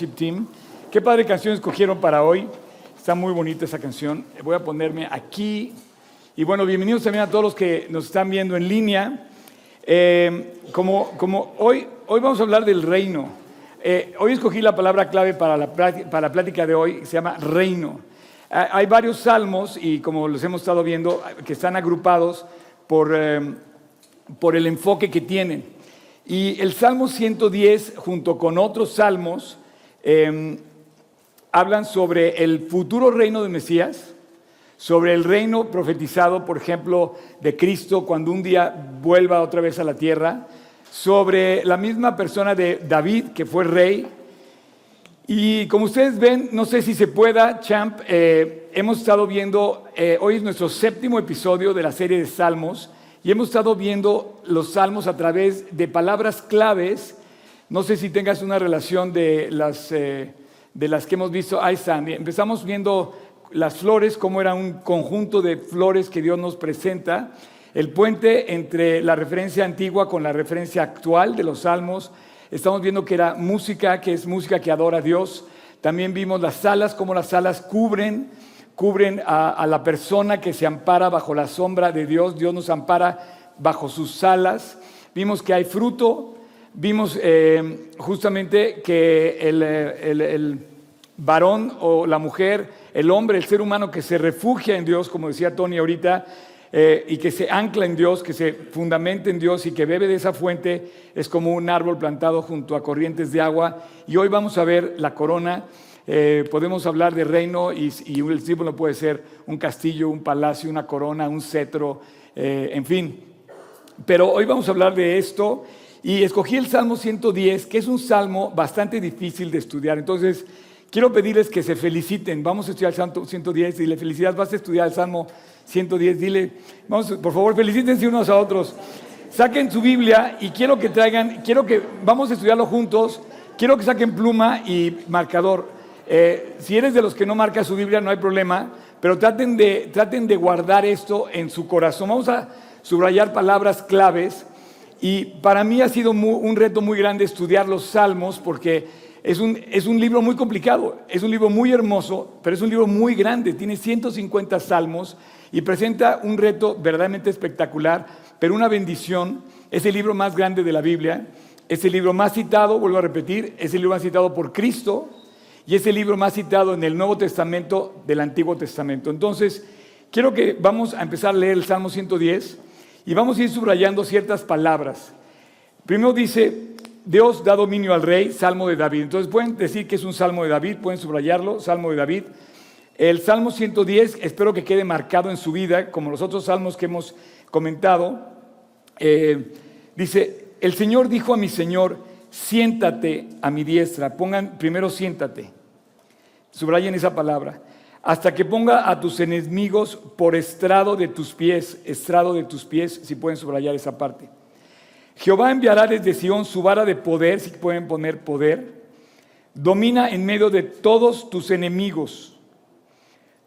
Worship Team. Qué padre canción escogieron para hoy. Está muy bonita esa canción. Voy a ponerme aquí. Y bueno, bienvenidos también a todos los que nos están viendo en línea. Eh, como, como hoy, hoy vamos a hablar del reino. Eh, hoy escogí la palabra clave para la, para la plática de hoy, se llama reino. Hay varios salmos y como los hemos estado viendo, que están agrupados por, eh, por el enfoque que tienen. Y el Salmo 110, junto con otros salmos, em, hablan sobre el futuro reino de Mesías, sobre el reino profetizado, por ejemplo, de Cristo cuando un día vuelva otra vez a la tierra, sobre la misma persona de David, que fue rey. Y como ustedes ven, no sé si se pueda, Champ, eh, hemos estado viendo, eh, hoy es nuestro séptimo episodio de la serie de Salmos, y hemos estado viendo los salmos a través de palabras claves. No sé si tengas una relación de las, eh, de las que hemos visto. Ahí están. Empezamos viendo las flores, cómo era un conjunto de flores que Dios nos presenta. El puente entre la referencia antigua con la referencia actual de los salmos. Estamos viendo que era música, que es música que adora a Dios. También vimos las salas, cómo las salas cubren cubren a, la persona que se ampara bajo la sombra de Dios. Dios nos ampara bajo sus alas. Vimos que hay fruto. Vimos eh, justamente que el, varón o la mujer, el hombre, el ser humano que se refugia en Dios, como decía Tony ahorita, eh, y que se ancla en Dios, que se fundamenta en Dios y que bebe de esa fuente, es como un árbol plantado junto a corrientes de agua. Y hoy vamos a ver la corona eh, podemos hablar de reino y, el símbolo puede ser un castillo, un palacio, una corona, un cetro, eh, en fin. Pero hoy vamos a hablar de esto y escogí el Salmo 110, que es un salmo bastante difícil de estudiar. Entonces, quiero pedirles que se feliciten. Vamos a estudiar el Salmo 110. Dile felicidad, vas a estudiar el Salmo 110. Dile, vamos, por favor, felicítense unos a otros. Saquen su Biblia y quiero que traigan, quiero que, vamos a estudiarlo juntos. Quiero que saquen pluma y marcador. Eh, si eres de los que no marca su Biblia, no hay problema, pero traten de, traten de guardar esto en su corazón. Vamos a subrayar palabras claves y para mí ha sido un reto muy grande estudiar los salmos porque es un, es un libro muy complicado, es un libro muy hermoso, pero es un libro muy grande, tiene 150 salmos y presenta un reto verdaderamente espectacular, pero una bendición. Es el libro más grande de la Biblia, es el libro más citado, vuelvo a repetir, es el libro más citado por Cristo, y es el libro más citado en el Nuevo Testamento del Antiguo Testamento. Entonces, quiero que vamos a empezar a leer el Salmo 110 y vamos a ir subrayando ciertas palabras. Primero dice, Dios da dominio al rey, Salmo de David. Entonces pueden decir que es un Salmo de David, pueden subrayarlo, Salmo de David. El Salmo 110, espero que quede marcado en su vida, como los otros salmos que hemos comentado. Eh, dice, el Señor dijo a mi Señor, siéntate a mi diestra. Pongan primero siéntate. Subrayen esa palabra. Hasta que ponga a tus enemigos por estrado de tus pies, estrado de tus pies, si pueden subrayar esa parte. Jehová enviará desde Sión su vara de poder, si pueden poner poder. Domina en medio de todos tus enemigos.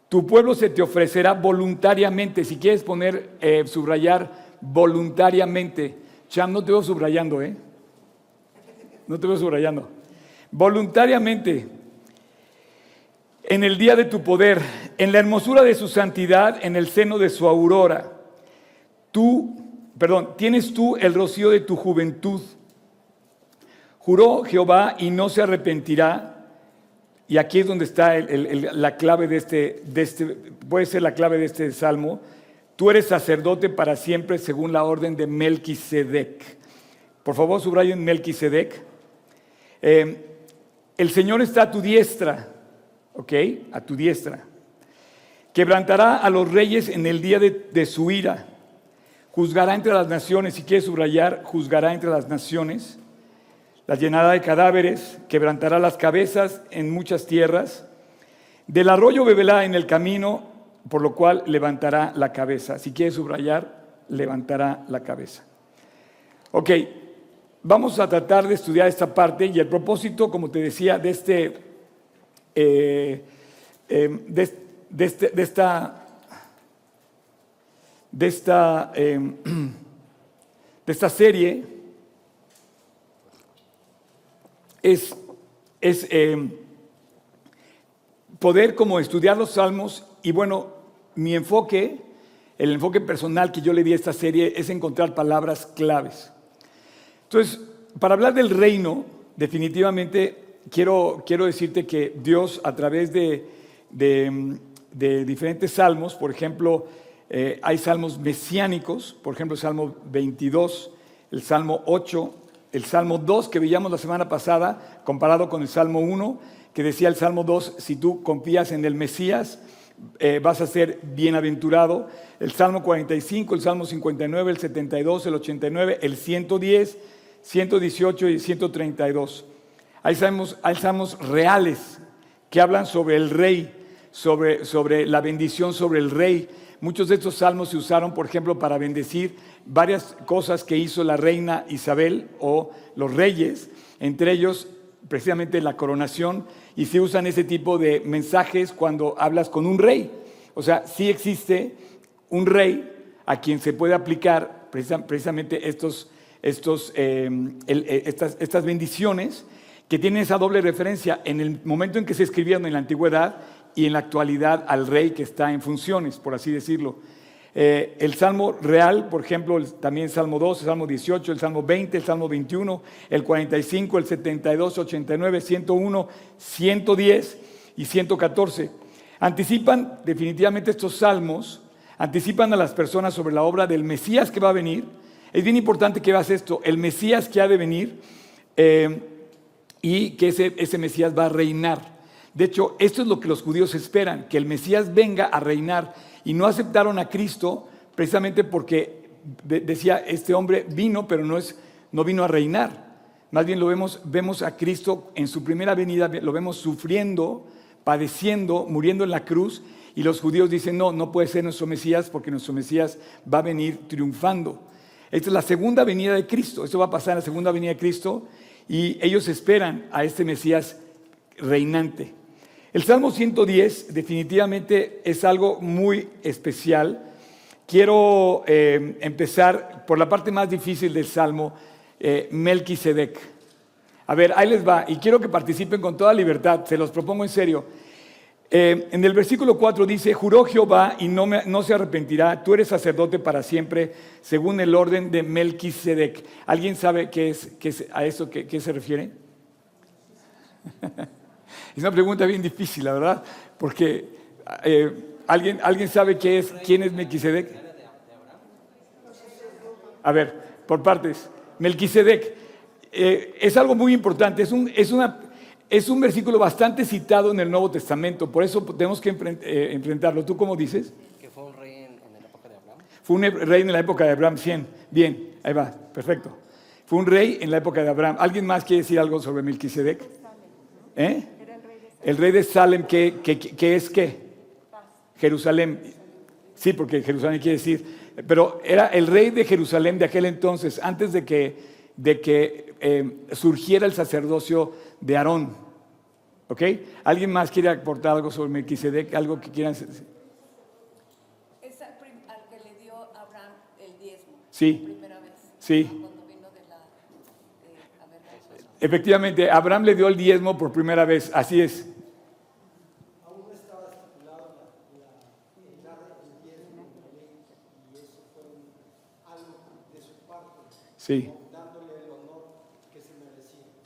Tu pueblo se te ofrecerá voluntariamente. Si quieres poner, eh, subrayar voluntariamente. Cham, no te veo subrayando, ¿eh? no te veo subrayando. Voluntariamente, en el día de tu poder, en la hermosura de su santidad, en el seno de su aurora, tú, perdón, tienes tú el rocío de tu juventud. Juró Jehová y no se arrepentirá. Y aquí es donde está la clave de este, de este, puede ser la clave de este salmo. Tú eres sacerdote para siempre según la orden de Melquisedec. Por favor, subrayen Melquisedec. Eh, el Señor está a tu diestra, ¿ok? A tu diestra. Quebrantará a los reyes en el día de, su ira. Juzgará entre las naciones, si quieres subrayar, juzgará entre las naciones. La llenará de cadáveres, quebrantará las cabezas en muchas tierras. Del arroyo beberá en el camino, por lo cual levantará la cabeza. Si quieres subrayar, levantará la cabeza. Ok, Vamos a tratar de estudiar esta parte y el propósito, como te decía, de, este, eh, eh, de, este, de, esta, de, esta, eh, de esta serie es, es eh, poder como estudiar los salmos y bueno, mi enfoque, el enfoque personal que yo le di a esta serie es encontrar palabras claves. Entonces, para hablar del reino, definitivamente quiero, quiero decirte que Dios a través de, de, diferentes salmos, por ejemplo, eh, hay salmos mesiánicos, por ejemplo, el Salmo 22, el Salmo 8, el Salmo 2 que veíamos la semana pasada, comparado con el Salmo 1, que decía el Salmo 2, si tú confías en el Mesías, eh, vas a ser bienaventurado. El Salmo 45, el Salmo 59, el 72, el 89, el 110, 118 y 132. Hay salmos, hay salmos reales que hablan sobre el rey, sobre, sobre la bendición sobre el rey. Muchos de estos salmos se usaron, por ejemplo, para bendecir varias cosas que hizo la reina Isabel o los reyes, entre ellos precisamente la coronación, y se usan ese tipo de mensajes cuando hablas con un rey. O sea, sí existe un rey a quien se puede aplicar precisamente estos, estos, eh, estas, estas bendiciones que tienen esa doble referencia en el momento en que se escribieron en la antigüedad y en la actualidad al rey que está en funciones, por así decirlo. Eh, el Salmo real, por ejemplo, también el Salmo 2, el Salmo 18, el Salmo 20, el Salmo 21, el 45, el 72, 89, 101, 110 y 114. Anticipan definitivamente estos salmos, anticipan a las personas sobre la obra del Mesías que va a venir. Es bien importante que veas esto, el Mesías que ha de venir eh, y que ese, ese Mesías va a reinar. De hecho, esto es lo que los judíos esperan, que el Mesías venga a reinar y no aceptaron a Cristo precisamente porque decía, este hombre vino, pero no, es, no vino a reinar. Más bien lo vemos, vemos a Cristo en su primera venida, lo vemos sufriendo, padeciendo, muriendo en la cruz, y los judíos dicen, no, no puede ser nuestro Mesías porque nuestro Mesías va a venir triunfando. Esta es la segunda venida de Cristo, esto va a pasar en la segunda venida de Cristo, y ellos esperan a este Mesías reinante. El Salmo 110 definitivamente es algo muy especial. Quiero eh, empezar por la parte más difícil del Salmo, eh, Melquisedec. A ver, ahí les va, y quiero que participen con toda libertad, se los propongo en serio. Eh, en el versículo 4 dice, juró Jehová y no, se arrepentirá, tú eres sacerdote para siempre, según el orden de Melquisedec. ¿Alguien sabe qué es, a eso qué, qué se refiere? Es una pregunta bien difícil, la verdad, porque eh, ¿alguien, ¿alguien sabe qué es, quién es Melquisedec? A ver, por partes. Melquisedec eh, es algo muy importante, es un, es, una, es un versículo bastante citado en el Nuevo Testamento, por eso tenemos que eh, enfrentarlo. ¿Tú cómo dices? Que fue un rey en, la época de Abraham. Fue un rey en la época de Abraham, 100. Bien, ahí va, perfecto. Fue un rey en la época de Abraham. ¿Alguien más quiere decir algo sobre Melquisedec? ¿Eh? El rey de Salem, ¿qué, es qué? Jerusalén. Sí, porque Jerusalén quiere decir, pero era el rey de Jerusalén de aquel entonces, antes de que, de que eh, surgiera el sacerdocio de Aarón. ¿Ok? ¿Alguien más quiere aportar algo sobre Melquisedec? ¿Algo que quieran decir? Es al, que le dio Abraham el diezmo. Sí. Primera vez. Sí. Efectivamente, Abraham le dio el diezmo por primera vez, así es. Sí.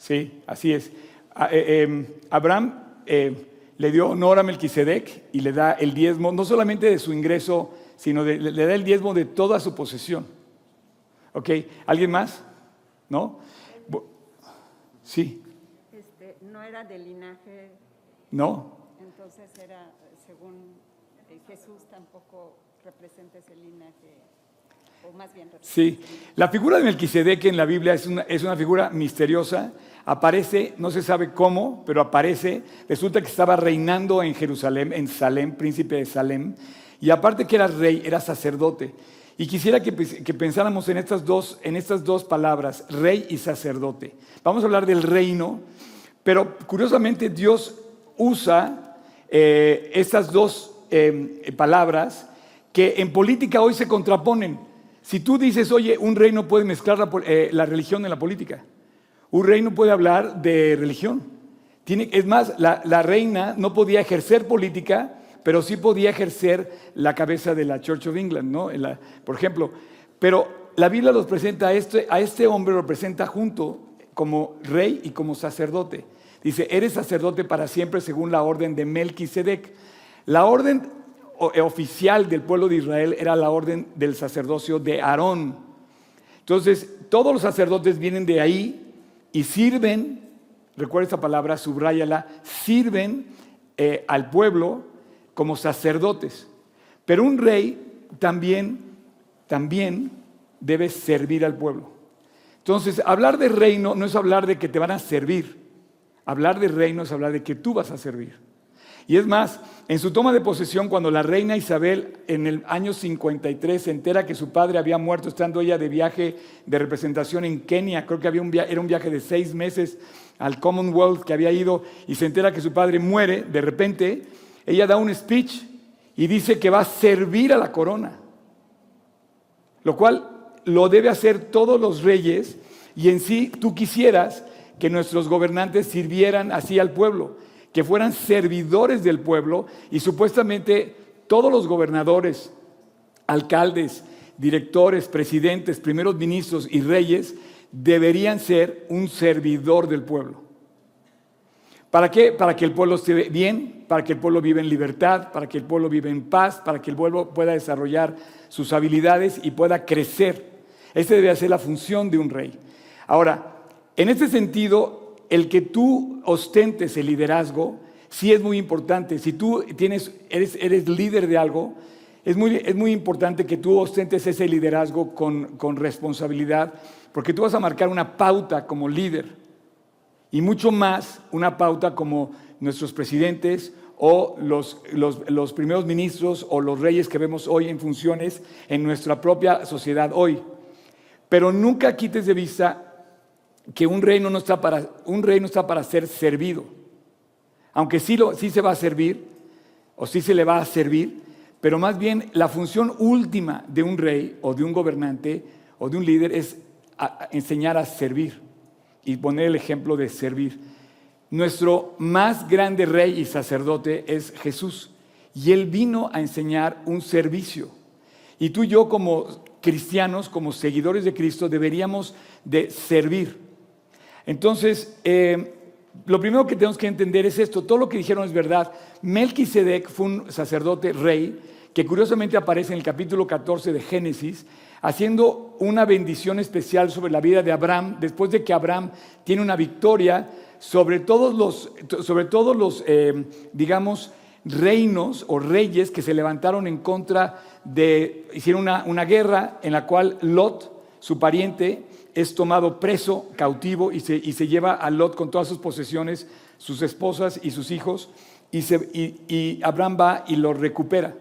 Sí, así es. Eh, em, Abraham eh, le dio honor a Melquisedec y le da el diezmo, no solamente de su ingreso, sino le, da el diezmo de toda su posesión. ¿Ok? ¿Alguien más? ¿No? Sí. Este, no era del linaje. No. Entonces era, según eh, Jesús, tampoco representa ese linaje Sí, la figura de Melquisedec en la Biblia es una, es una figura misteriosa. Aparece, no se sabe cómo, pero aparece. Resulta que estaba reinando en Jerusalén, en Salem, príncipe de Salem. Y aparte que era rey, era sacerdote. Y quisiera que, que, pensáramos en estas, dos, en estas dos palabras, rey y sacerdote. Vamos a hablar del reino, pero curiosamente Dios usa eh, estas dos eh, palabras que en política hoy se contraponen. Si tú dices, oye, un rey no puede mezclar eh, la, religión en la política, un rey no puede hablar de religión, es más, la, reina no podía ejercer política, pero sí podía ejercer la cabeza de la Church of England, ¿no? La- por ejemplo. Pero la Biblia los presenta a este, a este hombre, lo presenta junto como rey y como sacerdote. Dice, eres sacerdote para siempre según la orden de Melquisedec. La orden oficial del pueblo de Israel era la orden del sacerdocio de Aarón. Entonces, todos los sacerdotes vienen de ahí y sirven, recuerda esta palabra, subráyala, sirven eh, al pueblo como sacerdotes. Pero un rey también, también debe servir al pueblo. Entonces, hablar de reino no es hablar de que te van a servir. Hablar de reino es hablar de que tú vas a servir. Y es más, en su toma de posesión, cuando la reina Isabel en el año 53 se entera que su padre había muerto estando ella de viaje de representación en Kenia, creo que había un era un viaje de seis meses al Commonwealth que había ido y se entera que su padre muere, de repente ella da un speech y dice que va a servir a la corona, lo cual lo debe hacer todos los reyes y en sí tú quisieras que nuestros gobernantes sirvieran así al pueblo, que fueran servidores del pueblo y supuestamente todos los gobernadores, alcaldes, directores, presidentes, primeros ministros y reyes deberían ser un servidor del pueblo. ¿Para qué? Para que el pueblo esté bien, para que el pueblo viva en libertad, para que el pueblo viva en paz, para que el pueblo pueda desarrollar sus habilidades y pueda crecer. Esa debe ser la función de un rey. Ahora, en este sentido, el que tú ostentes el liderazgo sí es muy importante. Si tú tienes, eres, eres líder de algo, es muy, es muy importante que tú ostentes ese liderazgo con, con responsabilidad, porque tú vas a marcar una pauta como líder y mucho más una pauta como nuestros presidentes o los, los, los primeros ministros o los reyes que vemos hoy en funciones en nuestra propia sociedad hoy. Pero nunca quites de vista que un reino no está para, un reino está para ser servido. Aunque sí, lo, sí se va a servir, o sí se le va a servir, pero más bien la función última de un rey o de un gobernante o de un líder es enseñar a servir y poner el ejemplo de servir. Nuestro más grande rey y sacerdote es Jesús y él vino a enseñar un servicio. Y tú y yo como cristianos, como seguidores de Cristo, deberíamos de servir. Entonces, eh, lo primero que tenemos que entender es esto, todo lo que dijeron es verdad. Melquisedec fue un sacerdote rey que curiosamente aparece en el capítulo 14 de Génesis, haciendo una bendición especial sobre la vida de Abraham, después de que Abraham tiene una victoria sobre todos los, sobre todos los eh, digamos, reinos o reyes que se levantaron en contra de, hicieron una, una guerra en la cual Lot, su pariente, es tomado preso, cautivo, y se, y se lleva a Lot con todas sus posesiones, sus esposas y sus hijos, y, Abraham va y lo recupera.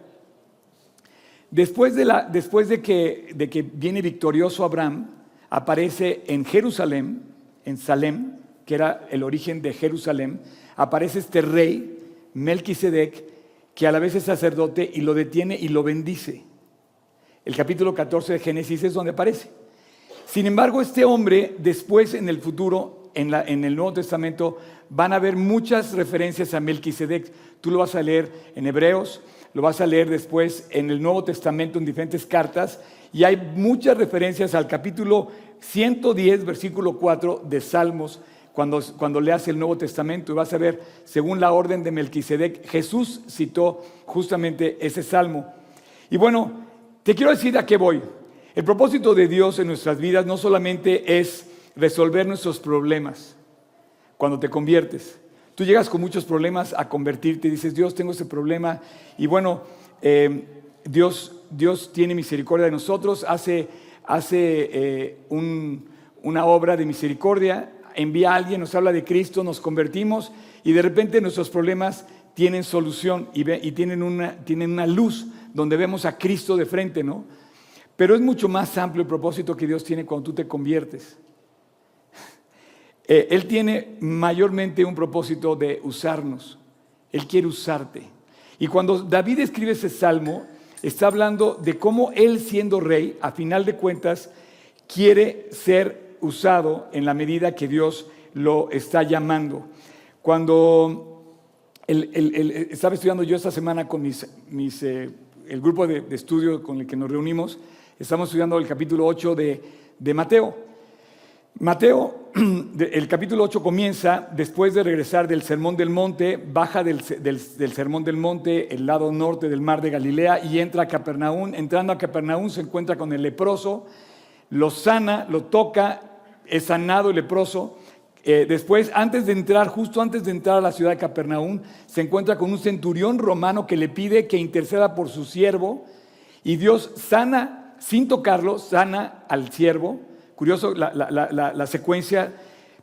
Después, de, la, después de, que, de que viene victorioso Abraham, aparece en Jerusalén, en Salem, que era el origen de Jerusalén, aparece este rey, Melquisedec, que a la vez es sacerdote y lo detiene y lo bendice. El capítulo 14 de Génesis es donde aparece. Sin embargo, este hombre, después en el futuro, en, la- en el Nuevo Testamento, van a haber muchas referencias a Melquisedec. Tú lo vas a leer en Hebreos, lo vas a leer después en el Nuevo Testamento en diferentes cartas, y hay muchas referencias al capítulo 110, versículo 4 de Salmos, cuando, cuando leas el Nuevo Testamento, y vas a ver, según la orden de Melquisedec, Jesús citó justamente ese salmo. Y bueno, te quiero decir a qué voy. El propósito de Dios en nuestras vidas no solamente es resolver nuestros problemas cuando te conviertes. Tú llegas con muchos problemas a convertirte y dices, Dios, tengo ese problema. Y bueno, eh, Dios, Dios tiene misericordia de nosotros, hace, hace eh, un- una obra de misericordia, envía a alguien, nos habla de Cristo, nos convertimos y de repente nuestros problemas tienen solución y, y tienen, una, tienen una luz donde vemos a Cristo de frente, ¿no? Pero es mucho más amplio el propósito que Dios tiene cuando tú te conviertes. Eh, él tiene mayormente un propósito de usarnos. Él quiere usarte. Y cuando David escribe ese salmo, está hablando de cómo él siendo rey, a final de cuentas, quiere ser usado en la medida que Dios lo está llamando. Cuando estaba estudiando yo esta semana con eh, el grupo de estudio con el que nos reunimos, estamos estudiando el capítulo 8 de, Mateo. Mateo, el capítulo 8 comienza después de regresar del Sermón del Monte, baja del Sermón del Monte, el lado norte del mar de Galilea, y entra a Capernaum. Entrando a Capernaum se encuentra con el leproso, lo sana, lo toca, es sanado el leproso. Eh, después, antes de entrar, justo antes de entrar a la ciudad de Capernaum, se encuentra con un centurión romano que le pide que interceda por su siervo, y Dios sana, sin tocarlo, sana al siervo. Curioso la, la- la- secuencia,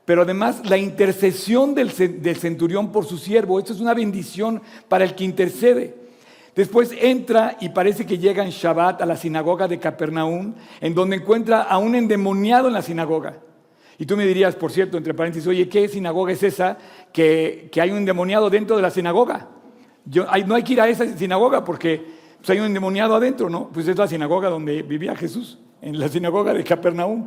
pero además la intercesión del, del centurión por su siervo. Esto es una bendición para el que intercede. Después entra y parece que llega en Shabbat a la sinagoga de Capernaum, en donde encuentra a un endemoniado en la sinagoga. Y tú me dirías, por cierto, entre paréntesis, oye, ¿qué sinagoga es esa que, que hay un endemoniado dentro de la sinagoga? Yo, no hay que ir a esa sinagoga porque pues, hay un endemoniado adentro, ¿no? Pues es la sinagoga donde vivía Jesús, en la sinagoga de Capernaum.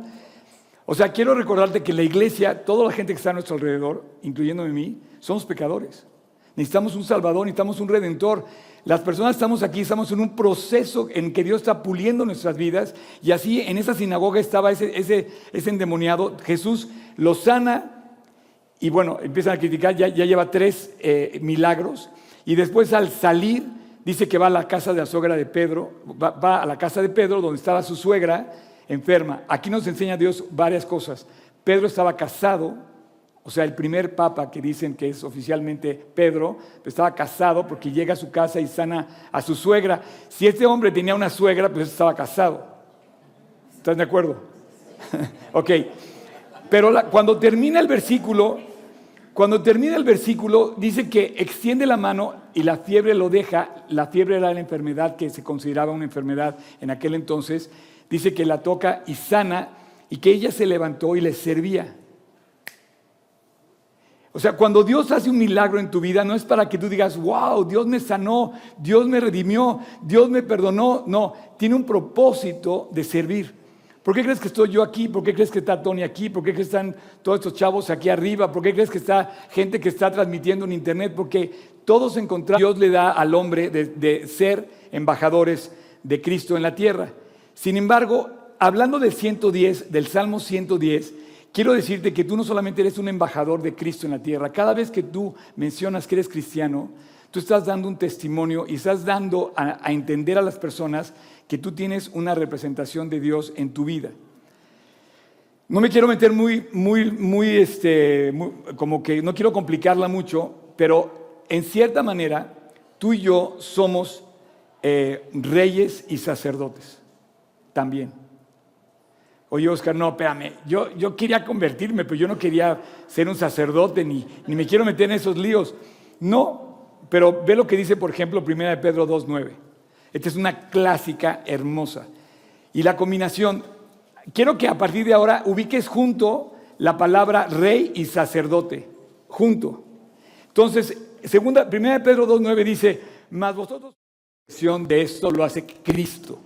O sea, quiero recordarte que la iglesia, toda la gente que está a nuestro alrededor, incluyéndome a mí, somos pecadores. Necesitamos un Salvador, necesitamos un Redentor. Las personas estamos aquí, estamos en un proceso en que Dios está puliendo nuestras vidas. Y así en esa sinagoga estaba ese, ese, ese endemoniado. Jesús lo sana y bueno, empiezan a criticar, ya, ya lleva tres eh, milagros. Y después al salir, dice que va a la casa de la suegra de Pedro, va, a la casa de Pedro donde estaba su suegra enferma. Aquí nos enseña Dios varias cosas. Pedro estaba casado, o sea, el primer papa que dicen que es oficialmente Pedro, estaba casado porque llega a su casa y sana a su suegra. Si este hombre tenía una suegra, pues estaba casado. ¿Estás de acuerdo? ok. Pero cuando termina el versículo, cuando termina el versículo, dice que extiende la mano y la fiebre lo deja. La fiebre era la enfermedad que se consideraba una enfermedad en aquel entonces. Dice que la toca y sana y que ella se levantó y le servía. O sea, cuando Dios hace un milagro en tu vida, no es para que tú digas, wow, Dios me sanó, Dios me redimió, Dios me perdonó. No, tiene un propósito de servir. ¿Por qué crees que estoy yo aquí? ¿Por qué crees que está Tony aquí? ¿Por qué están todos estos chavos aquí arriba? ¿Por qué crees que está gente que está transmitiendo en internet? Porque todos encontramos, Dios le da al hombre de, de ser embajadores de Cristo en la tierra. Sin embargo, hablando del 110, del Salmo 110, quiero decirte que tú no solamente eres un embajador de Cristo en la tierra, cada vez que tú mencionas que eres cristiano, tú estás dando un testimonio y estás dando a, a entender a las personas que tú tienes una representación de Dios en tu vida. No me quiero meter muy, muy, muy, este, muy- como que no quiero complicarla mucho, pero en cierta manera tú y yo somos eh, reyes y sacerdotes también. Oye, Oscar, no, espérame, yo, yo quería convertirme, pero yo no quería ser un sacerdote ni, ni me quiero meter en esos líos. No, pero ve lo que dice, por ejemplo, 1 de Pedro 2.9. Esta es una clásica hermosa. Y la combinación, quiero que a partir de ahora ubiques junto la palabra rey y sacerdote, junto. Entonces, segunda, 1 de Pedro 2.9 dice, mas vosotros, de esto lo hace Cristo.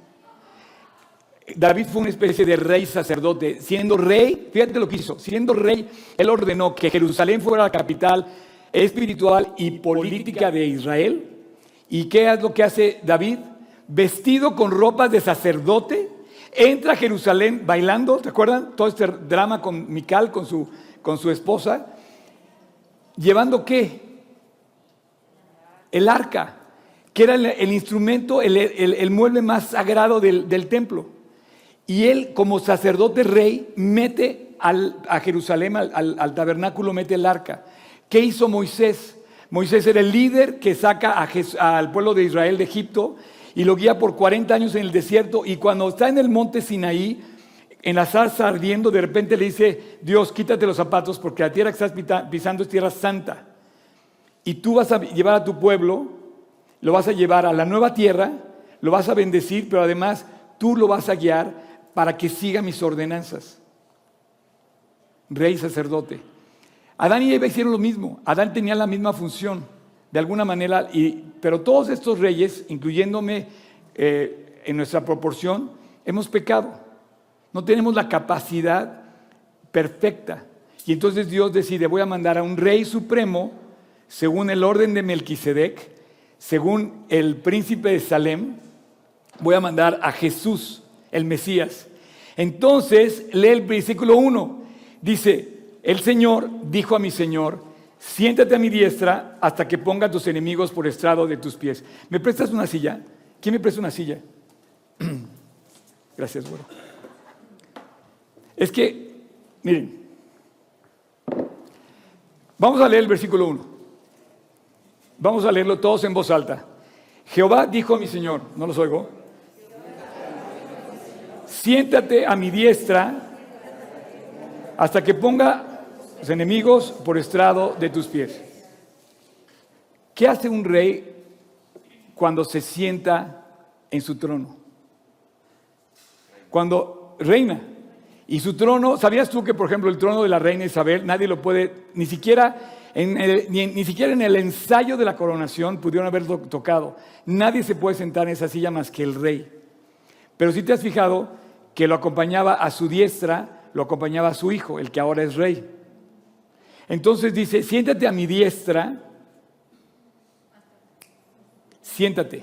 David fue una especie de rey sacerdote. Siendo rey, fíjate lo que hizo, siendo rey, él ordenó que Jerusalén fuera la capital espiritual y política de Israel. ¿Y qué es lo que hace David? Vestido con ropas de sacerdote, entra a Jerusalén bailando, ¿te acuerdan? Todo este drama con Mical, con su, con su esposa, llevando qué? El arca, que era el, instrumento, el, el- mueble más sagrado del, del templo. Y él, como sacerdote rey, mete al- a Jerusalén, al, al- tabernáculo, mete el arca. ¿Qué hizo Moisés? Moisés era el líder que saca al pueblo de Israel de Egipto y lo guía por 40 años en el desierto. Y cuando está en el monte Sinaí, en la zarza ardiendo, de repente le dice, Dios, quítate los zapatos porque la tierra que estás pisando es tierra santa. Y tú vas a llevar a tu pueblo, lo vas a llevar a la nueva tierra, lo vas a bendecir, pero además tú lo vas a guiar para que siga mis ordenanzas. Rey sacerdote. Adán y Eva hicieron lo mismo. Adán tenía la misma función, de alguna manera, y, pero todos estos reyes, incluyéndome eh, en nuestra proporción, hemos pecado. No tenemos la capacidad perfecta. Y entonces Dios decide, voy a mandar a un rey supremo según el orden de Melquisedec, según el príncipe de Salem, voy a mandar a Jesús, el Mesías. Entonces, lee el versículo 1. Dice, el Señor dijo a mi Señor, siéntate a mi diestra hasta que ponga a tus enemigos por estrado de tus pies. ¿Me prestas una silla? ¿Quién me presta una silla? Gracias, güero. Es que, miren, vamos a leer el versículo 1. Vamos a leerlo todos en voz alta. Jehová dijo a mi Señor, no los oigo, siéntate a mi diestra hasta que ponga los enemigos por estrado de tus pies. ¿Qué hace un rey cuando se sienta en su trono? Cuando reina. Y su trono, ¿sabías tú que, por ejemplo, el trono de la reina Isabel, nadie lo puede, ni siquiera en el, ni, ni siquiera en el ensayo de la coronación pudieron haberlo tocado? Nadie se puede sentar en esa silla más que el rey. Pero si te has fijado que lo acompañaba a su diestra, lo acompañaba a su hijo, el que ahora es rey. Entonces dice, siéntate a mi diestra, siéntate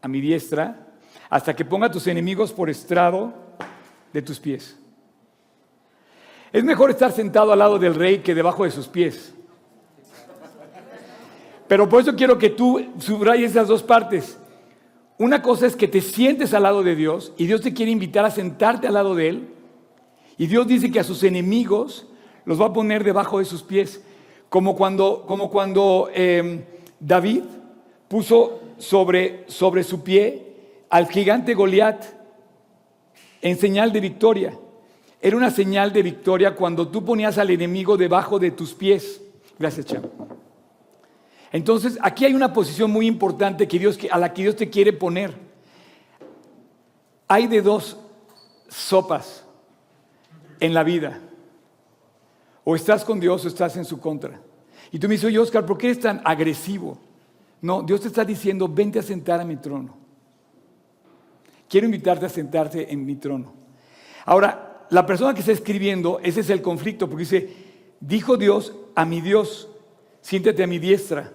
a mi diestra, hasta que ponga a tus enemigos por estrado de tus pies. Es mejor estar sentado al lado del rey que debajo de sus pies. Pero por eso quiero que tú subrayes esas dos partes. Una cosa es que te sientes al lado de Dios y Dios te quiere invitar a sentarte al lado de Él. Y Dios dice que a sus enemigos los va a poner debajo de sus pies. Como cuando, como cuando eh, David puso sobre, sobre su pie al gigante Goliat en señal de victoria. Era una señal de victoria cuando tú ponías al enemigo debajo de tus pies. Gracias, Cham. Entonces, aquí hay una posición muy importante que Dios, a la que Dios te quiere poner. Hay de dos sopas en la vida. O estás con Dios o estás en su contra. Y tú me dices, oye, Oscar, ¿por qué eres tan agresivo? No, Dios te está diciendo, vente a sentar a mi trono. Quiero invitarte a sentarte en mi trono. Ahora, la persona que está escribiendo, ese es el conflicto, porque dice, dijo Dios a mi Dios, siéntate a mi diestra.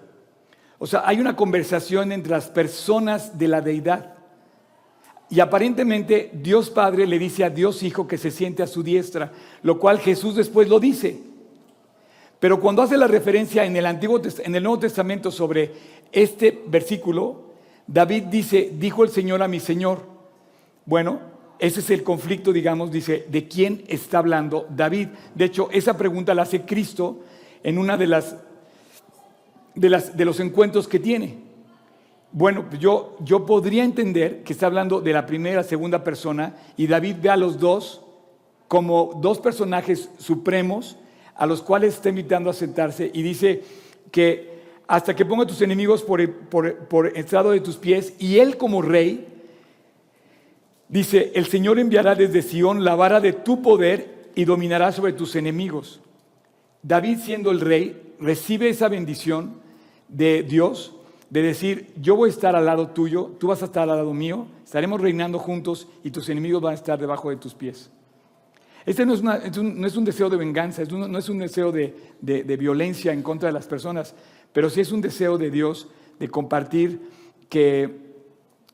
O sea, hay una conversación entre las personas de la deidad. Y aparentemente Dios Padre le dice a Dios Hijo que se siente a su diestra, lo cual Jesús después lo dice. Pero cuando hace la referencia en el, Antiguo, en el Nuevo Testamento sobre este versículo, David dice, dijo el Señor a mi Señor. Bueno, ese es el conflicto, digamos, dice, ¿de quién está hablando David? De hecho, esa pregunta la hace Cristo en una de las de, las, de los encuentros que tiene. Bueno, yo, yo podría entender que está hablando de la primera, segunda persona y David ve a los dos como dos personajes supremos a los cuales está invitando a sentarse y dice que hasta que ponga tus enemigos por, por, por estrado de tus pies y él como rey, dice, el Señor enviará desde Sión la vara de tu poder y dominará sobre tus enemigos. David siendo el rey recibe esa bendición de Dios, de decir, yo voy a estar al lado tuyo, tú vas a estar al lado mío, estaremos reinando juntos y tus enemigos van a estar debajo de tus pies. Este no es, un, no es un, deseo de venganza, no es un deseo de, de, violencia en contra de las personas, pero sí es un deseo de Dios de compartir que,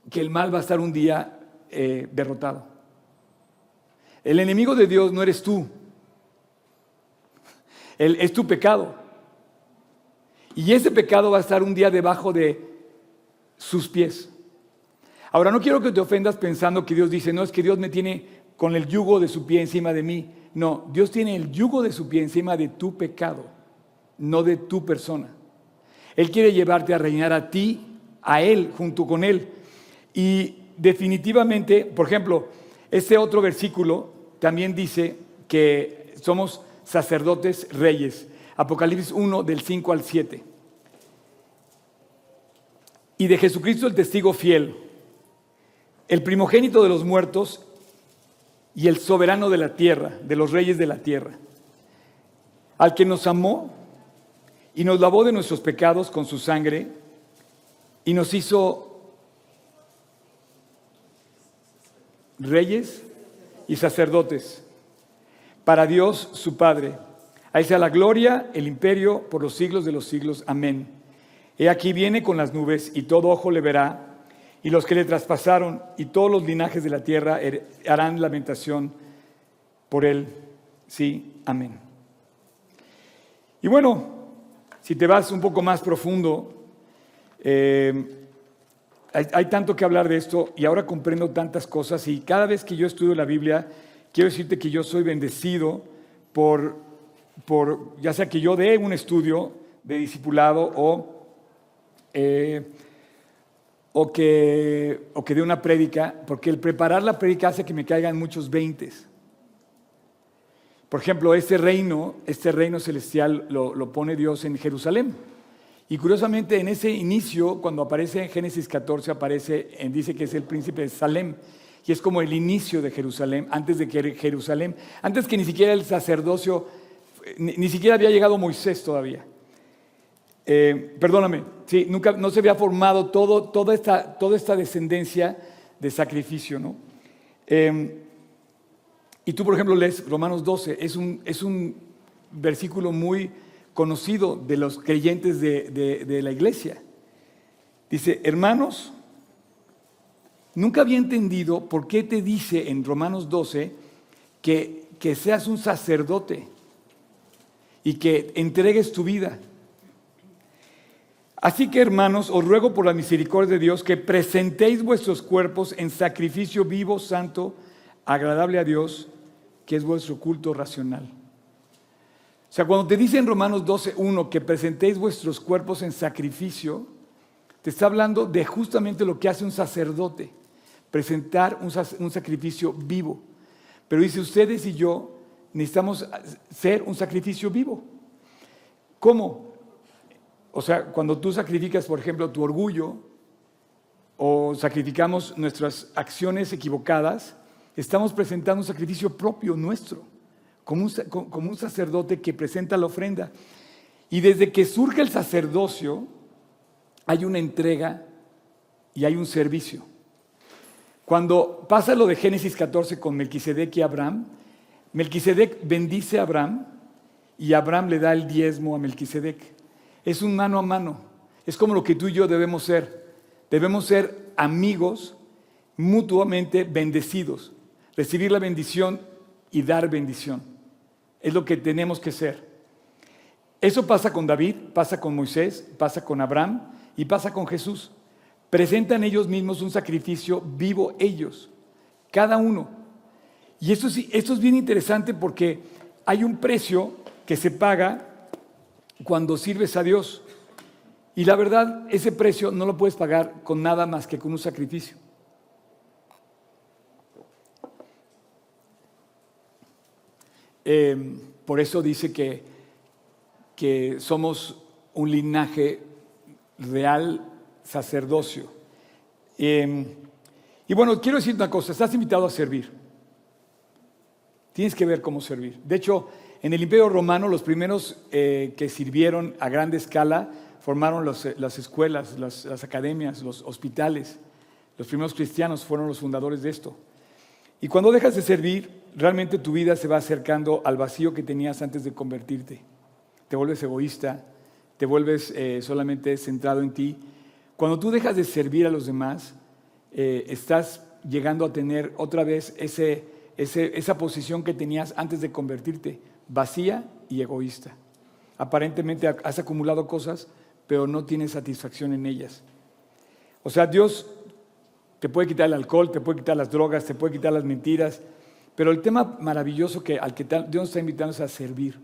que el mal va a estar un día eh, derrotado. El enemigo de Dios no eres tú, el, es tu pecado. Y ese pecado va a estar un día debajo de sus pies. Ahora, no quiero que te ofendas pensando que Dios dice, no, es que Dios me tiene con el yugo de su pie encima de mí. No, Dios tiene el yugo de su pie encima de tu pecado, no de tu persona. Él quiere llevarte a reinar a ti, a Él, junto con Él. Y definitivamente, por ejemplo, este otro versículo también dice que somos sacerdotes reyes. Apocalipsis 1 del 5 al 7. Y de Jesucristo el testigo fiel, el primogénito de los muertos y el soberano de la tierra, de los reyes de la tierra, al que nos amó y nos lavó de nuestros pecados con su sangre y nos hizo reyes y sacerdotes para Dios su Padre. Ahí sea la gloria, el imperio por los siglos de los siglos. Amén. He aquí viene con las nubes y todo ojo le verá, y los que le traspasaron y todos los linajes de la tierra er- harán lamentación por él. Sí, amén. Y bueno, si te vas un poco más profundo, eh, hay tanto que hablar de esto y ahora comprendo tantas cosas y cada vez que yo estudio la Biblia, quiero decirte que yo soy bendecido por, por ya sea que yo dé un estudio de discipulado o, eh, o, que, o que dé una prédica, porque el preparar la prédica hace que me caigan muchos veintes. Por ejemplo, este reino, este reino celestial lo, pone Dios en Jerusalén. Y curiosamente, en ese inicio, cuando aparece en Génesis 14, aparece, dice que es el príncipe de Salem, y es como el inicio de Jerusalén, antes de que Jerusalén, antes que ni siquiera el sacerdocio, ni, ni siquiera había llegado Moisés todavía. Eh, perdóname, sí, nunca, no se había formado todo, toda, esta, toda esta descendencia de sacrificio, ¿no? Eh, y tú, por ejemplo, lees Romanos 12, es un, es un versículo muy conocido de los creyentes de, de- de la iglesia. Dice, hermanos, nunca había entendido por qué te dice en Romanos 12 que, que seas un sacerdote y que entregues tu vida. Así que, hermanos, os ruego por la misericordia de Dios que presentéis vuestros cuerpos en sacrificio vivo, santo, agradable a Dios, que es vuestro culto racional. O sea, cuando te dice en Romanos 12.1 que presentéis vuestros cuerpos en sacrificio, te está hablando de justamente lo que hace un sacerdote, presentar un, sac- un sacrificio vivo. Pero dice, ustedes y yo necesitamos ser un sacrificio vivo. ¿Cómo? O sea, cuando tú sacrificas, por ejemplo, tu orgullo o sacrificamos nuestras acciones equivocadas, estamos presentando un sacrificio propio nuestro, como un, como un sacerdote que presenta la ofrenda. Y desde que surge el sacerdocio, hay una entrega y hay un servicio. Cuando pasa lo de Génesis 14 con Melquisedec y Abraham, Melquisedec bendice a Abraham y Abraham le da el diezmo a Melquisedec. Es un mano a mano. Es como lo que tú y yo debemos ser. Debemos ser amigos mutuamente bendecidos. Recibir la bendición y dar bendición. Es lo que tenemos que ser. Eso pasa con David, pasa con Moisés, pasa con Abraham y pasa con Jesús. Presentan ellos mismos un sacrificio vivo ellos, cada uno. Y esto, esto es bien interesante porque hay un precio que se paga cuando sirves a Dios. Y la verdad, ese precio no lo puedes pagar con nada más que con un sacrificio. Eh, por eso dice que, que somos un linaje real sacerdocio. Eh, y bueno, quiero decir una cosa, estás invitado a servir. Tienes que ver cómo servir. De hecho, en el Imperio Romano los primeros eh, que sirvieron a gran escala formaron eh, las escuelas, las, academias, los hospitales. Los primeros cristianos fueron los fundadores de esto. Y cuando dejas de servir, realmente tu vida se va acercando al vacío que tenías antes de convertirte. Te vuelves egoísta, te vuelves eh, solamente centrado en ti. Cuando tú dejas de servir a los demás, estás llegando a tener otra vez ese, esa posición que tenías antes de convertirte, vacía y egoísta. Aparentemente has acumulado cosas, pero no tienes satisfacción en ellas. O sea, Dios te puede quitar el alcohol, te puede quitar las drogas, te puede quitar las mentiras, pero el tema maravilloso que, al que Dios está invitando es a servir.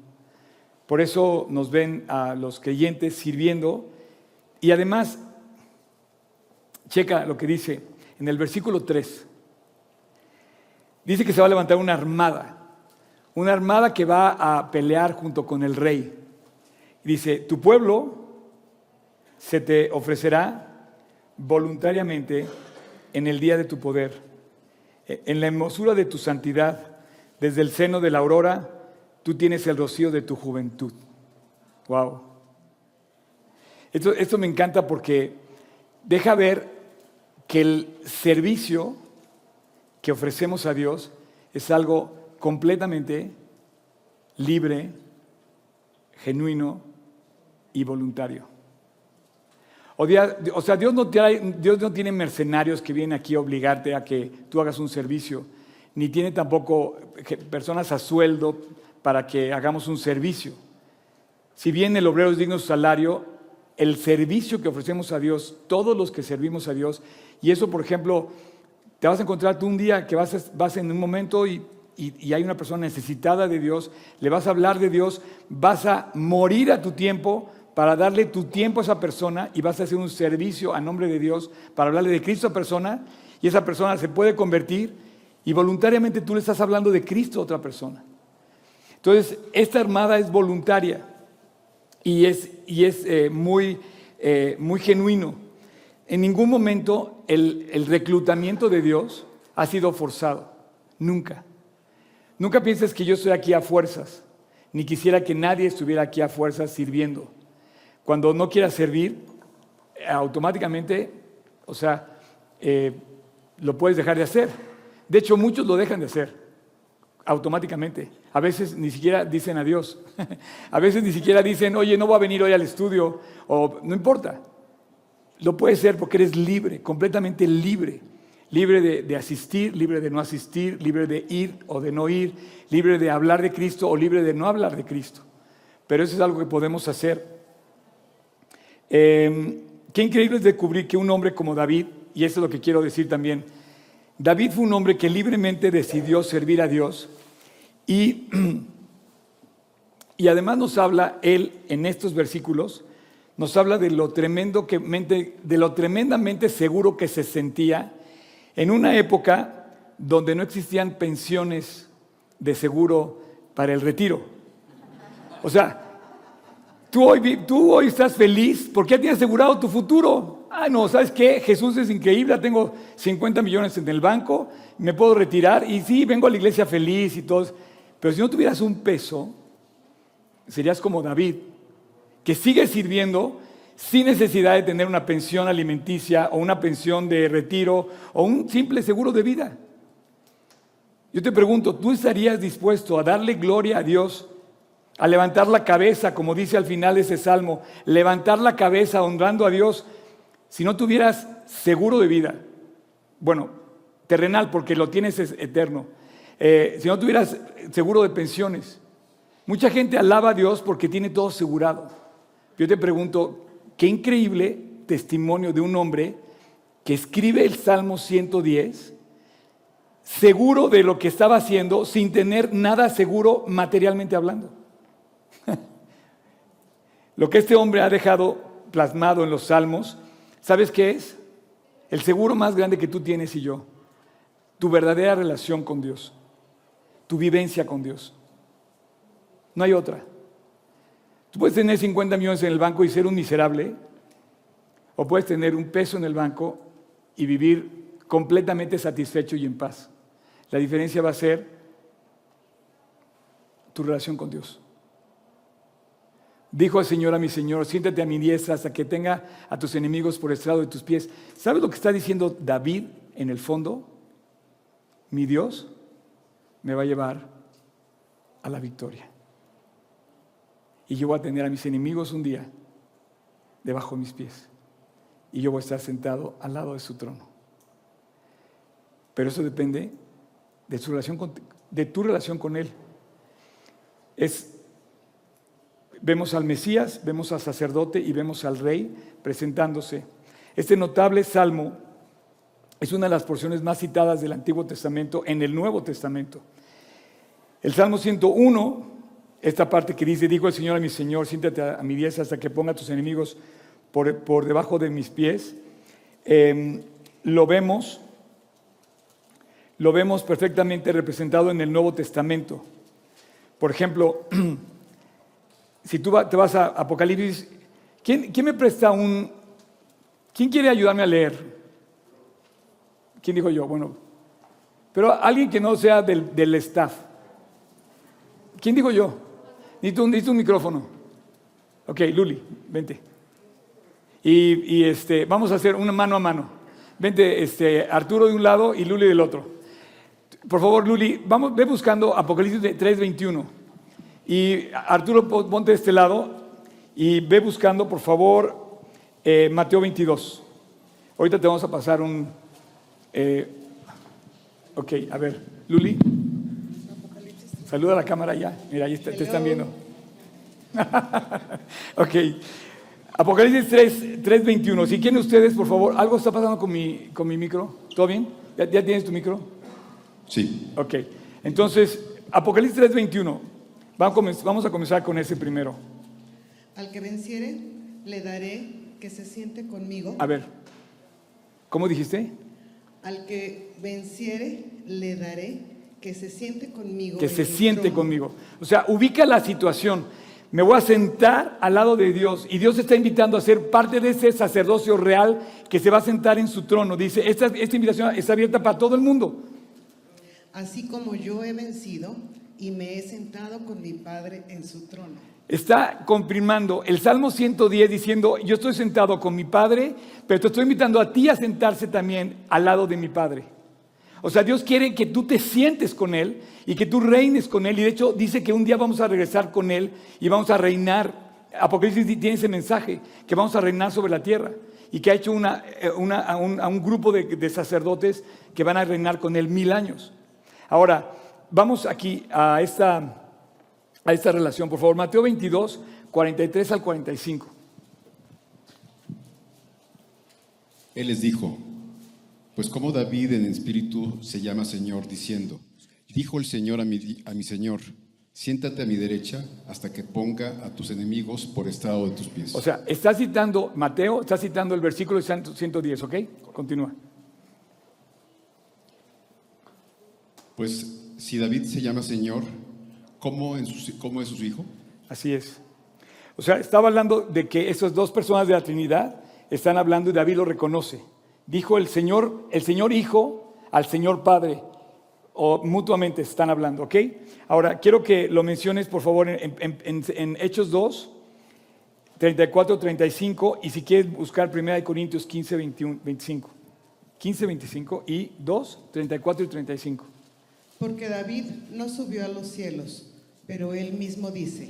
Por eso nos ven a los creyentes sirviendo y además, checa lo que dice en el versículo 3. Dice que se va a levantar una armada, una armada que va a pelear junto con el rey. Dice, tu pueblo se te ofrecerá voluntariamente en el día de tu poder, e- en la hermosura de tu santidad, desde el seno de la aurora, tú tienes el rocío de tu juventud. Wow. Esto, esto me encanta porque deja ver que el servicio que ofrecemos a Dios es algo completamente libre, genuino y voluntario. O, sea, Dios no, Dios no tiene mercenarios que vienen aquí a obligarte a que tú hagas un servicio, ni tiene tampoco personas a sueldo para que hagamos un servicio. Si bien el obrero es digno de su salario, el servicio que ofrecemos a Dios, todos los que servimos a Dios, y eso, por ejemplo, te vas a encontrar tú un día que vas, vas en un momento y, y- hay una persona necesitada de Dios, le vas a hablar de Dios, vas a morir a tu tiempo para darle tu tiempo a esa persona y vas a hacer un servicio a nombre de Dios para hablarle de Cristo a persona y esa persona se puede convertir y voluntariamente tú le estás hablando de Cristo a otra persona. Entonces, esta armada es voluntaria y es, y es eh, muy, eh, muy genuino. En ningún momento el, reclutamiento de Dios ha sido forzado, nunca. Nunca pienses que yo estoy aquí a fuerzas, ni quisiera que nadie estuviera aquí a fuerzas sirviendo. Cuando no quieras servir, automáticamente, o sea, eh, lo puedes dejar de hacer. De hecho, muchos lo dejan de hacer automáticamente. A veces ni siquiera dicen adiós. a veces ni siquiera dicen, oye, no voy a venir hoy al estudio, o no importa. Lo puedes hacer porque eres libre, completamente libre. Libre de, de asistir, libre de no asistir, libre de ir o de no ir, libre de hablar de Cristo o libre de no hablar de Cristo. Pero eso es algo que podemos hacer. Eh, qué increíble es descubrir que un hombre como David, y eso es lo que quiero decir también, David fue un hombre que libremente decidió servir a Dios y, y además nos habla él en estos versículos, nos habla de lo, tremendo que, de lo tremendamente seguro que se sentía en una época donde no existían pensiones de seguro para el retiro. O sea, Tú hoy, tú hoy estás feliz porque ya tienes asegurado tu futuro. Ah, no, ¿sabes qué? Jesús es increíble, tengo 50 millones en el banco, me puedo retirar y sí, vengo a la iglesia feliz y todo. Pero si no tuvieras un peso, serías como David, que sigue sirviendo sin necesidad de tener una pensión alimenticia o una pensión de retiro o un simple seguro de vida. Yo te pregunto, ¿tú estarías dispuesto a darle gloria a Dios? a levantar la cabeza, como dice al final de ese salmo, levantar la cabeza honrando a Dios, si no tuvieras seguro de vida, bueno, terrenal, porque lo tienes es eterno, Eh, si no tuvieras seguro de pensiones, mucha gente alaba a Dios porque tiene todo asegurado. Yo te pregunto, qué increíble testimonio de un hombre que escribe el Salmo 110, seguro de lo que estaba haciendo, sin tener nada seguro materialmente hablando. Lo que este hombre ha dejado plasmado en los salmos, ¿sabes qué es? El seguro más grande que tú tienes y yo. Tu verdadera relación con Dios. Tu vivencia con Dios. No hay otra. Tú puedes tener 50 millones en el banco y ser un miserable, o puedes tener un peso en el banco y vivir completamente satisfecho y en paz. La diferencia va a ser tu relación con Dios. Dijo el Señor a mi Señor, siéntate a mi diestra hasta que tenga a tus enemigos por estrado de tus pies. ¿Sabes lo que está diciendo David en el fondo? Mi Dios me va a llevar a la victoria. Y yo voy a tener a mis enemigos un día debajo de mis pies. Y yo voy a estar sentado al lado de su trono. Pero eso depende de, su relación con- de tu relación con Él. Es Vemos al Mesías, vemos al sacerdote y vemos al rey presentándose. Este notable salmo es una de las porciones más citadas del Antiguo Testamento en el Nuevo Testamento. El Salmo 101, esta parte que dice, dijo el Señor a mi Señor, siéntate a, mi diestra hasta que ponga a tus enemigos por, por debajo de mis pies, eh, lo vemos, lo vemos perfectamente representado en el Nuevo Testamento. Por ejemplo, si tú te vas a Apocalipsis, ¿quién, quién me presta un... ¿Quién quiere ayudarme a leer? ¿Quién dijo yo? Bueno, pero alguien que no sea del, del staff. ¿Quién dijo yo? Necesito un, necesito un micrófono. Ok, Luli, vente. Y, este, vamos a hacer una mano a mano. Vente, este, Arturo de un lado y Luli del otro. Por favor, Luli, vamos, ve buscando Apocalipsis 3.21. Y Arturo, pon- ponte de este lado y ve buscando, por favor, eh, Mateo 22. Ahorita te vamos a pasar un... eh, ok, a ver, Luli. Saluda a la cámara ya. Mira, ahí está- te están viendo. ok. Apocalipsis 3, 3.21. Si quieren ustedes, por favor, ¿algo está pasando con mi, con mi micro? ¿Todo bien? ¿Ya, ya tienes tu micro? Sí, Ok. Entonces, Apocalipsis 3.21. Vamos, a comenz- vamos a comenzar con ese primero. Al que venciere, le daré que se siente conmigo. A ver, ¿cómo dijiste? Al que venciere, le daré que se siente conmigo. Que se siente trono. conmigo. O sea, ubica la situación. Me voy a sentar al lado de Dios y Dios está invitando a ser parte de ese sacerdocio real que se va a sentar en su trono. Dice, esta, esta invitación está abierta para todo el mundo. Así como yo he vencido y me he sentado con mi Padre en su trono. Está confirmando el Salmo 110 diciendo, yo estoy sentado con mi Padre, pero te estoy invitando a ti a sentarse también al lado de mi Padre. O sea, Dios quiere que tú te sientes con Él y que tú reines con Él. Y de hecho dice que un día vamos a regresar con Él y vamos a reinar. Apocalipsis tiene ese mensaje, que vamos a reinar sobre la tierra. Y que ha hecho eh, una- a, un, a un grupo de, de sacerdotes que van a reinar con Él mil años. Ahora, vamos aquí a esta a esta relación, por favor. Mateo 22, 43 al 45. Él les dijo, pues como David en espíritu se llama Señor, diciendo, dijo el Señor a mi, a mi Señor, siéntate a mi derecha hasta que ponga a tus enemigos por estrado de tus pies. O sea, está citando, Mateo está citando el versículo 110, ¿ok? Continúa. pues si David se llama Señor, ¿cómo, en su- cómo es su hijo? Así es. O sea, estaba hablando de que esas dos personas de la Trinidad están hablando y David lo reconoce. Dijo el Señor, el Señor Hijo al Señor Padre, o mutuamente están hablando, ¿ok? Ahora, quiero que lo menciones, por favor, en, en- en- en Hechos 2, 34, 35, y si quieres buscar 1 Corintios 15, 21, 25. 15, 25 y 2, 34 y 35. Porque David no subió a los cielos, pero él mismo dice,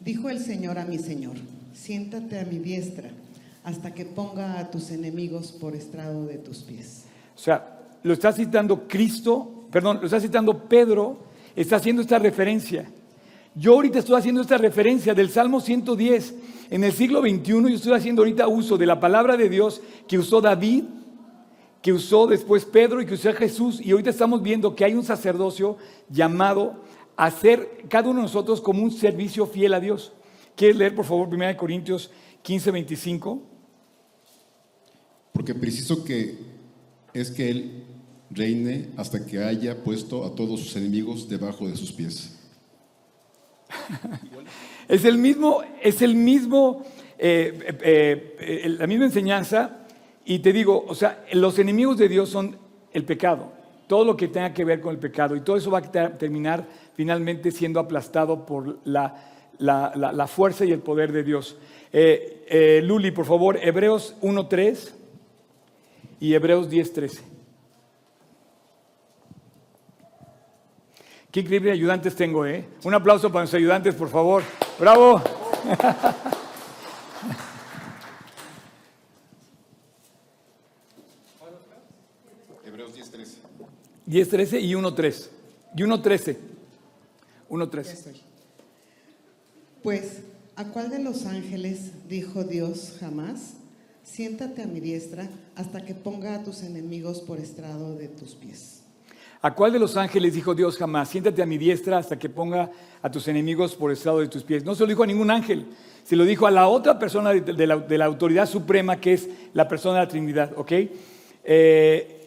dijo el Señor a mi Señor, siéntate a mi diestra hasta que ponga a tus enemigos por estrado de tus pies. O sea, lo está citando Cristo, perdón, lo está citando Pedro, está haciendo esta referencia. Yo ahorita estoy haciendo esta referencia del Salmo 110. En el siglo XXI yo estoy haciendo ahorita uso de la palabra de Dios que usó David, que usó después Pedro y que usó Jesús. Y ahorita estamos viendo que hay un sacerdocio llamado a ser cada uno de nosotros como un servicio fiel a Dios. ¿Quieres leer, por favor, 1 Corintios 15, 25? Porque preciso que es que Él reine hasta que haya puesto a todos sus enemigos debajo de sus pies. Es el mismo, es el mismo, eh, eh, eh, la misma enseñanza. Y te digo, o sea, los enemigos de Dios son el pecado, todo lo que tenga que ver con el pecado. Y todo eso va a ter- terminar finalmente siendo aplastado por la, la- fuerza y el poder de Dios. Luli, por favor, Hebreos 1.3 y Hebreos 10.13. Qué increíbles ayudantes tengo, ¿eh? Un aplauso para los ayudantes, por favor. ¡Bravo! Hebreos 10:13. 10.13 y 1.3. Y 1.13. 1.13. estoy. Pues, ¿a cuál de los ángeles dijo Dios jamás? Siéntate a mi diestra hasta que ponga a tus enemigos por estrado de tus pies. ¿A cuál de los ángeles dijo Dios jamás? Siéntate a mi diestra hasta que ponga a tus enemigos por estrado de tus pies. No se lo dijo a ningún ángel, se lo dijo a la otra persona de, la, de la autoridad suprema que es la persona de la Trinidad, ¿ok? Eh,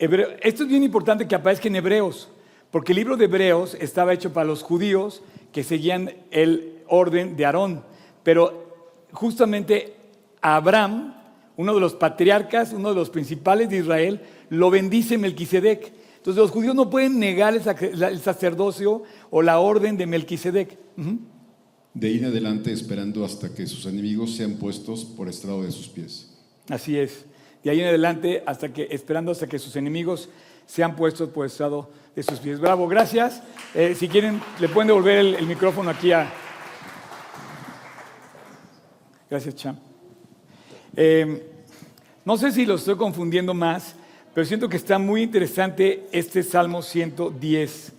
Hebreo- esto es bien importante que aparezca en Hebreos, porque el libro de Hebreos estaba hecho para los judíos que seguían el orden de Aarón, pero justamente Abraham, uno de los patriarcas, uno de los principales de Israel, lo bendice Melquisedec. Entonces los judíos no pueden negar el sacerdocio o la orden de Melquisedec. Ujú. De ahí en adelante esperando hasta que sus enemigos sean puestos por estrado de sus pies. Así es. De ahí en adelante, hasta que, esperando hasta que sus enemigos sean puestos por el estado de sus pies. Bravo, gracias. Eh, si quieren, le pueden devolver el, el micrófono aquí a... Gracias, Cham. Eh, no sé si lo estoy confundiendo más, pero siento que está muy interesante este Salmo 110.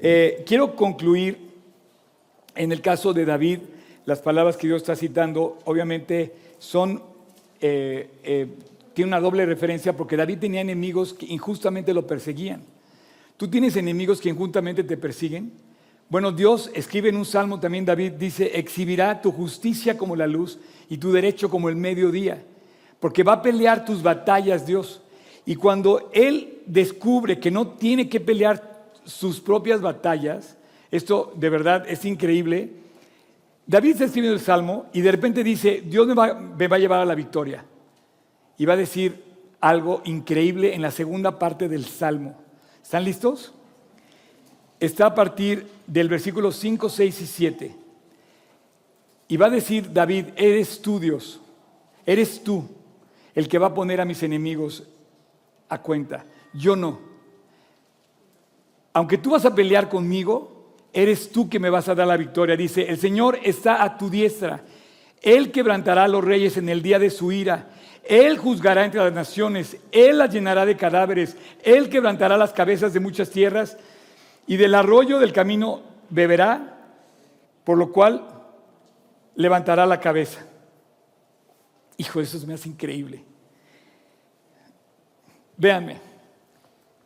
Eh, quiero concluir en el caso de David, las palabras que Dios está citando, obviamente son, eh, eh, tiene una doble referencia porque David tenía enemigos que injustamente lo perseguían. ¿Tú tienes enemigos que injustamente te persiguen? Bueno, Dios escribe en un salmo también, David dice, exhibirá tu justicia como la luz y tu derecho como el mediodía, porque va a pelear tus batallas Dios. Y cuando Él descubre que no tiene que pelear sus propias batallas, esto de verdad es increíble, David está escribiendo el salmo y de repente dice, Dios me va, a llevar a la victoria. Y va a decir algo increíble en la segunda parte del salmo. ¿Están listos? Está a partir del versículo 5, 6 y 7. Y va a decir David, eres tú Dios, eres tú el que va a poner a mis enemigos a cuenta. Yo no. Aunque tú vas a pelear conmigo, eres tú que me vas a dar la victoria. Dice, el Señor está a tu diestra. Él quebrantará a los reyes en el día de su ira. Él juzgará entre las naciones. Él las llenará de cadáveres. Él quebrantará las cabezas de muchas tierras. Y del arroyo del camino beberá, por lo cual levantará la cabeza. Hijo, eso me hace increíble. Véanme,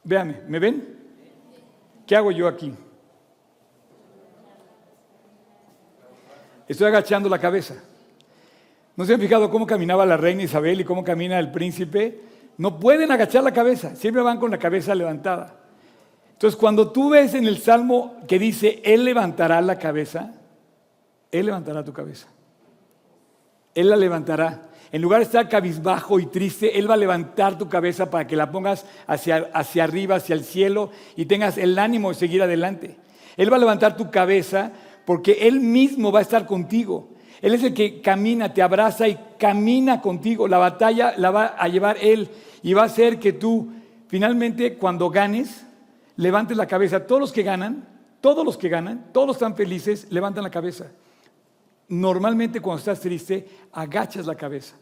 véanme, ¿me ven? ¿Qué hago yo aquí? Estoy agachando la cabeza. ¿No se han fijado cómo caminaba la reina Isabel y cómo camina el príncipe? No pueden agachar la cabeza, siempre van con la cabeza levantada. Entonces, cuando tú ves en el Salmo que dice, Él levantará la cabeza, Él levantará tu cabeza. Él la levantará. En lugar de estar cabizbajo y triste, Él va a levantar tu cabeza para que la pongas hacia, hacia arriba, hacia el cielo y tengas el ánimo de seguir adelante. Él va a levantar tu cabeza porque Él mismo va a estar contigo. Él es el que camina, te abraza y camina contigo. La batalla la va a llevar Él y va a hacer que tú finalmente cuando ganes, levantes la cabeza. Todos los que ganan, todos los que ganan, todos están felices, levantan la cabeza. Normalmente cuando estás triste, agachas la cabeza.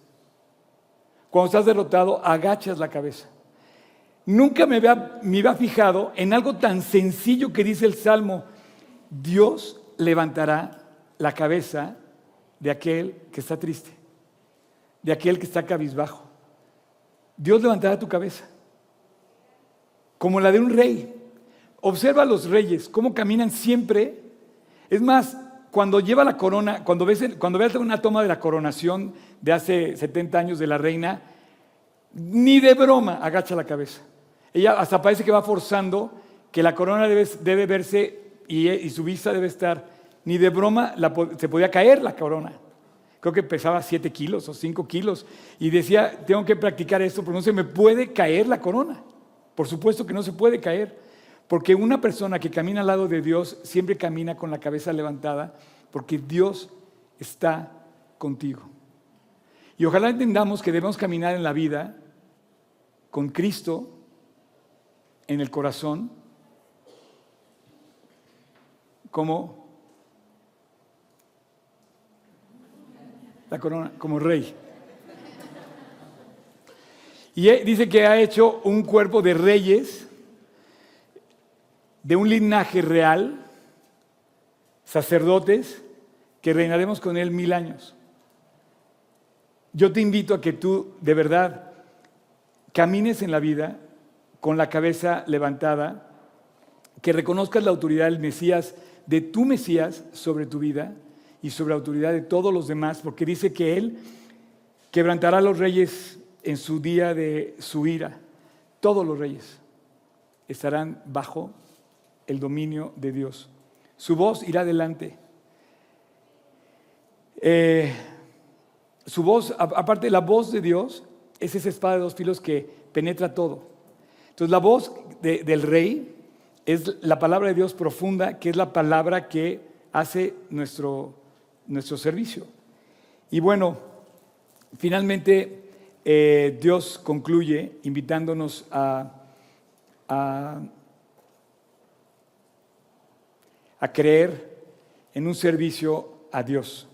Cuando estás derrotado, agachas la cabeza. Nunca me había, me había fijado en algo tan sencillo que dice el Salmo. Dios levantará la cabeza de aquel que está triste, de aquel que está cabizbajo. Dios levantará tu cabeza, como la de un rey. Observa a los reyes, cómo caminan siempre. Es más, cuando lleva la corona, cuando ves, cuando ves una toma de la coronación de hace 70 años de la reina, ni de broma agacha la cabeza. Ella hasta parece que va forzando que la corona debe, verse y, su vista debe estar, ni de broma se podía caer la corona. Creo que pesaba 7 kilos o 5 kilos. Y decía, tengo que practicar esto porque no se me puede caer la corona. Por supuesto que no se puede caer. Porque una persona que camina al lado de Dios siempre camina con la cabeza levantada porque Dios está contigo. Y ojalá entendamos que debemos caminar en la vida con Cristo en el corazón como la corona, como rey. Y dice que ha hecho un cuerpo de reyes de un linaje real, sacerdotes, que reinaremos con Él mil años. Yo te invito a que tú, de verdad, camines en la vida con la cabeza levantada, que reconozcas la autoridad del Mesías, de tu Mesías sobre tu vida y sobre la autoridad de todos los demás, porque dice que Él quebrantará a los reyes en su día de su ira. Todos los reyes estarán bajo el dominio de Dios. Su voz irá adelante. Eh, su voz, aparte la voz de Dios, es esa espada de dos filos que penetra todo. Entonces la voz de, del rey es la palabra de Dios profunda, que es la palabra que hace nuestro, nuestro servicio. Y bueno, finalmente eh, Dios concluye invitándonos a, a creer en un servicio a Dios.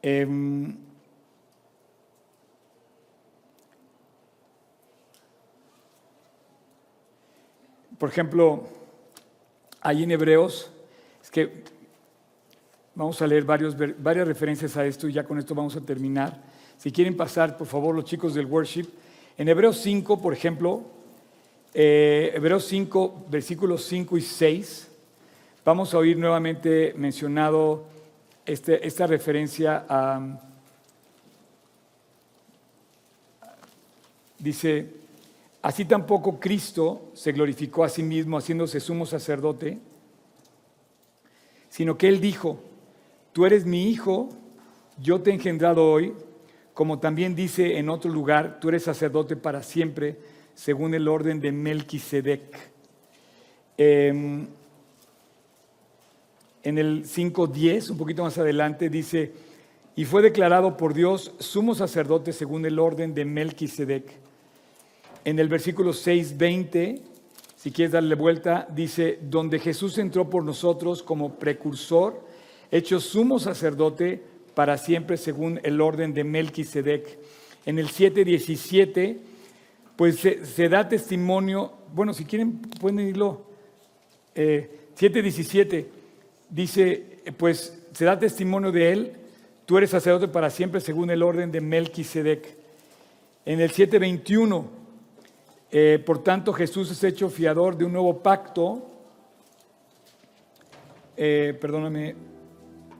Em, por ejemplo, ahí en Hebreos, es que vamos a leer varios, varias referencias a esto y ya con esto vamos a terminar. Si quieren pasar, por favor, los chicos del worship. En Hebreos 5, por ejemplo, eh, Hebreos 5, versículos 5 y 6, vamos a oír nuevamente mencionado este, esta referencia a... Dice, así tampoco Cristo se glorificó a sí mismo haciéndose sumo sacerdote, sino que Él dijo, tú eres mi hijo, yo te he engendrado hoy, como también dice en otro lugar, tú eres sacerdote para siempre, según el orden de Melquisedec. Em, en el 5.10, un poquito más adelante, dice, y fue declarado por Dios sumo sacerdote según el orden de Melquisedec en el versículo 6:20, si quieres darle vuelta, dice, donde Jesús entró por nosotros como precursor, hecho sumo sacerdote para siempre según el orden de Melquisedec. En el 7:17, pues se, da testimonio, bueno, si quieren pueden irlo, eh, 7:17, dice, pues se da testimonio de él, tú eres sacerdote para siempre según el orden de Melquisedec. En el 7:21, eh, por tanto, Jesús es hecho fiador de un nuevo pacto. Eh, perdóname.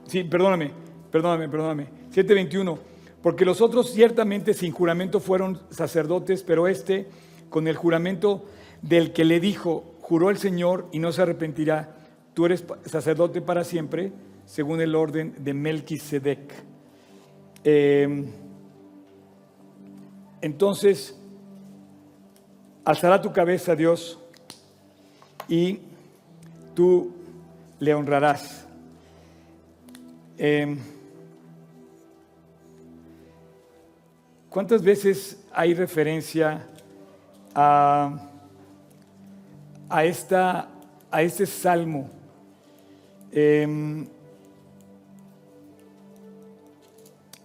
Sí, perdóname, perdóname, perdóname. 7.21. Porque los otros ciertamente sin juramento fueron sacerdotes, pero este, con el juramento del que le dijo, juró el Señor y no se arrepentirá, tú eres sacerdote para siempre, según el orden de Melquisedec. Eh, entonces, Alzará tu cabeza, Dios, y tú le honrarás. Em, ¿Cuántas veces hay referencia a, a, esta, a este salmo? Eh,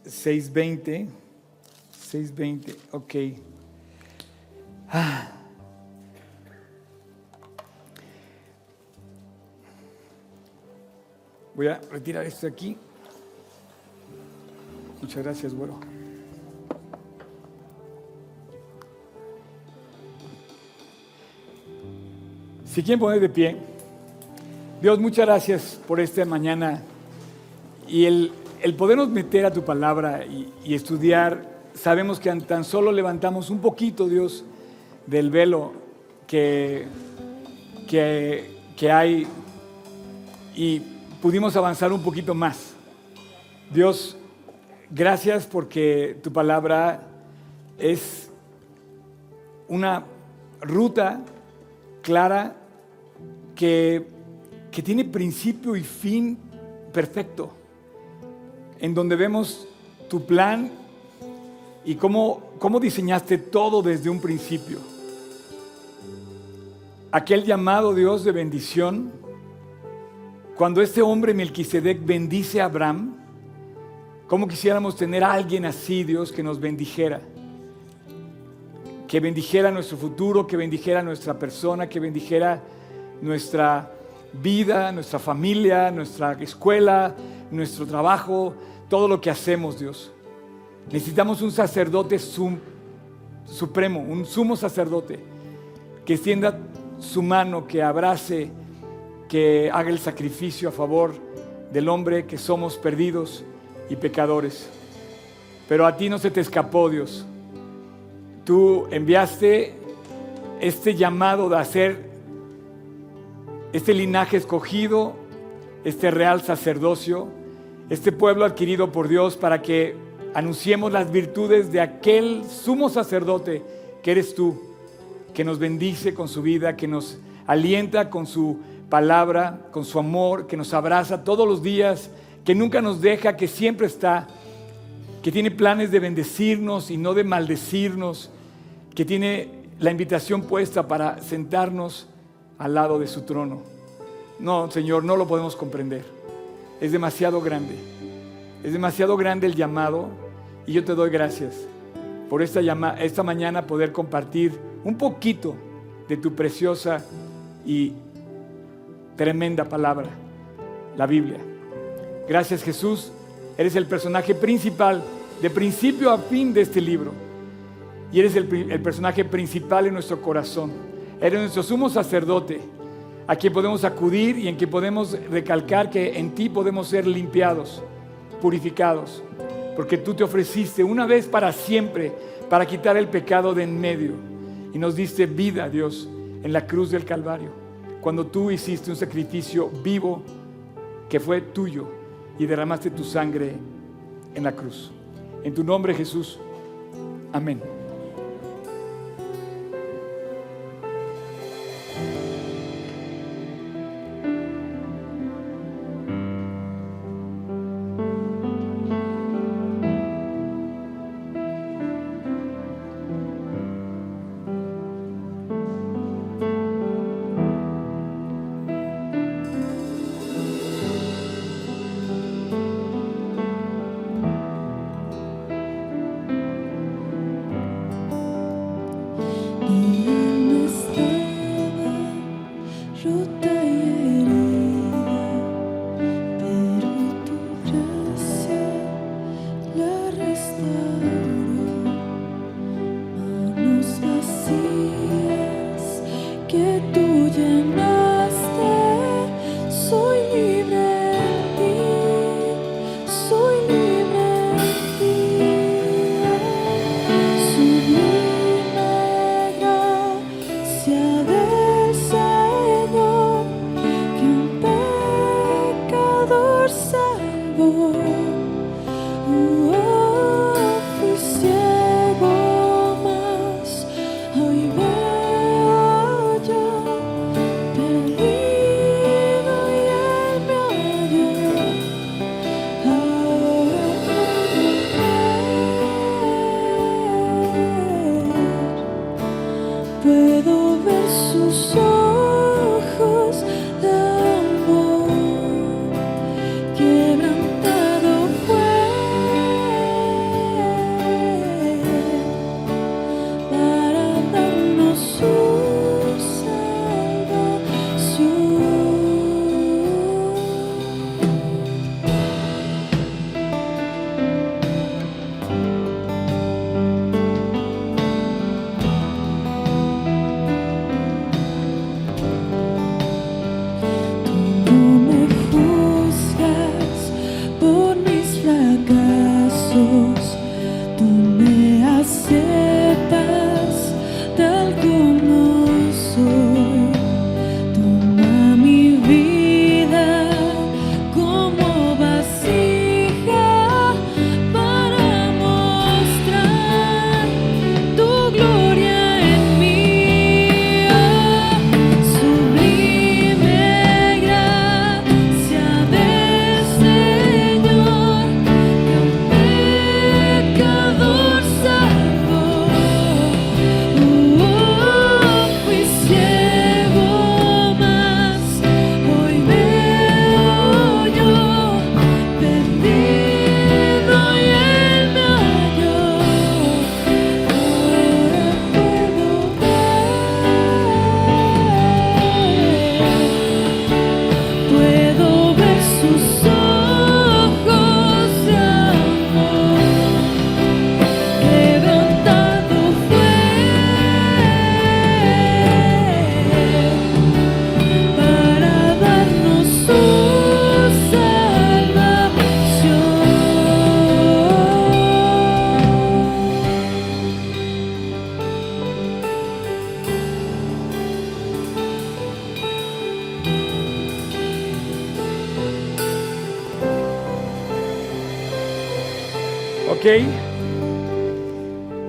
620, 620, ok. Ah. Voy a retirar esto aquí. Muchas gracias, güero. Si quieren poner de pie, Dios, muchas gracias por esta mañana y el, el podernos meter a tu palabra y, y estudiar. Sabemos que tan solo levantamos un poquito, Dios, del velo que, que, hay y pudimos avanzar un poquito más. Dios, gracias porque tu palabra es una ruta clara que, que, tiene principio y fin perfecto, en donde vemos tu plan y cómo, cómo diseñaste todo desde un principio aquel llamado Dios de bendición, cuando este hombre Melquisedec bendice a Abraham, ¿cómo quisiéramos tener a alguien así, Dios, que nos bendijera? Que bendijera nuestro futuro, que bendijera nuestra persona, que bendijera nuestra vida, nuestra familia, nuestra escuela, nuestro trabajo, todo lo que hacemos, Dios. Necesitamos un sacerdote supremo, un sumo sacerdote que extienda su mano, que abrace, que haga el sacrificio a favor del hombre que somos perdidos y pecadores. Pero a ti no se te escapó, Dios. Tú enviaste este llamado de hacer este linaje escogido, este real sacerdocio, este pueblo adquirido por Dios para que anunciemos las virtudes de aquel sumo sacerdote que eres tú que nos bendice con su vida, que nos alienta con su palabra, con su amor, que nos abraza todos los días, que nunca nos deja, que siempre está, que tiene planes de bendecirnos y no de maldecirnos, que tiene la invitación puesta para sentarnos al lado de su trono. No, Señor, no lo podemos comprender. Es demasiado grande. Es demasiado grande el llamado y yo te doy gracias por esta, llama, esta mañana poder compartir un poquito de tu preciosa y tremenda palabra, la Biblia. Gracias Jesús, eres el personaje principal, de principio a fin de este libro. Y eres el, el personaje principal en nuestro corazón. Eres nuestro sumo sacerdote, a quien podemos acudir y en quien podemos recalcar que en ti podemos ser limpiados, purificados, porque tú te ofreciste una vez para siempre para quitar el pecado de en medio y nos diste vida, Dios, en la cruz del Calvario, cuando tú hiciste un sacrificio vivo que fue tuyo y derramaste tu sangre en la cruz. En tu nombre, Jesús. Amén.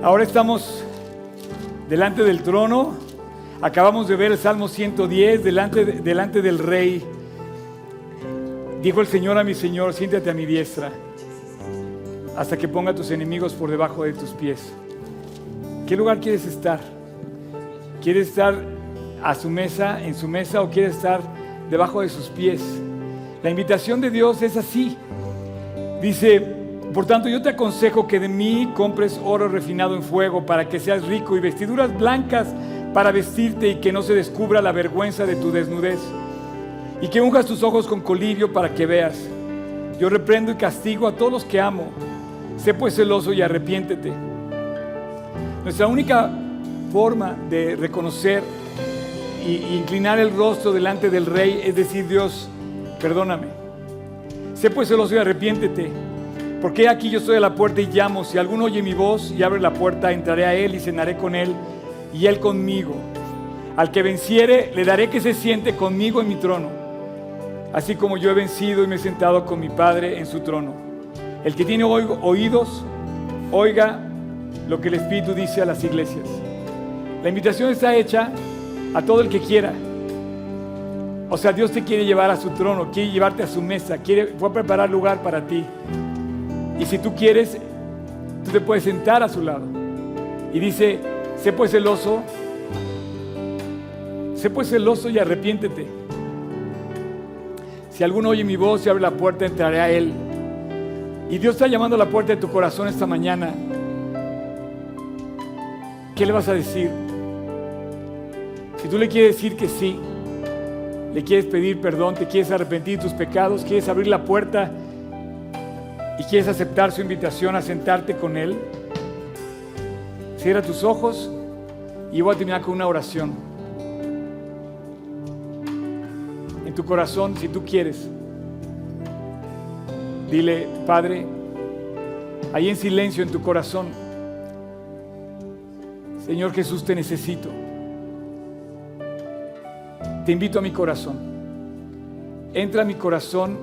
Ahora estamos delante del trono. Acabamos de ver el Salmo 110, delante, de- delante del Rey. Dijo el Señor a mi Señor, siéntate a mi diestra, hasta que ponga a tus enemigos por debajo de tus pies. ¿Qué lugar quieres estar? ¿Quieres estar a su mesa, en su mesa o quieres estar debajo de sus pies? La invitación de Dios es así. Dice, por tanto yo te aconsejo que de mí compres oro refinado en fuego para que seas rico y vestiduras blancas para vestirte y que no se descubra la vergüenza de tu desnudez. Y que unjas tus ojos con colirio para que veas. Yo reprendo y castigo a todos los que amo. Sé pues celoso y arrepiéntete. Nuestra única forma de reconocer y inclinar el rostro delante del rey es decir, Dios, perdóname. Sé pues celoso y arrepiéntete. Porque aquí yo estoy a la puerta y llamo. Si alguno oye mi voz y abre la puerta, entraré a él y cenaré con él y él conmigo. Al que venciere, le daré que se siente conmigo en mi trono. Así como yo he vencido y me he sentado con mi Padre en su trono. El que tiene oídos, oiga lo que el Espíritu dice a las iglesias. La invitación está hecha a todo el que quiera. O sea, Dios te quiere llevar a su trono, quiere llevarte a su mesa, quiere, fue a preparar lugar para ti. Y si tú quieres, tú te puedes sentar a su lado. Y dice, sé pues celoso, sé pues celoso y arrepiéntete. Si alguno oye mi voz y abre la puerta, entraré a él. Y Dios está llamando a la puerta de tu corazón esta mañana. ¿Qué le vas a decir? Si tú le quieres decir que sí, le quieres pedir perdón, te quieres arrepentir de tus pecados, quieres abrir la puerta y quieres aceptar su invitación a sentarte con Él, cierra tus ojos y voy a terminar con una oración. En tu corazón, si tú quieres, dile, Padre, ahí en silencio en tu corazón, Señor Jesús, te necesito. Te invito a mi corazón. Entra a mi corazón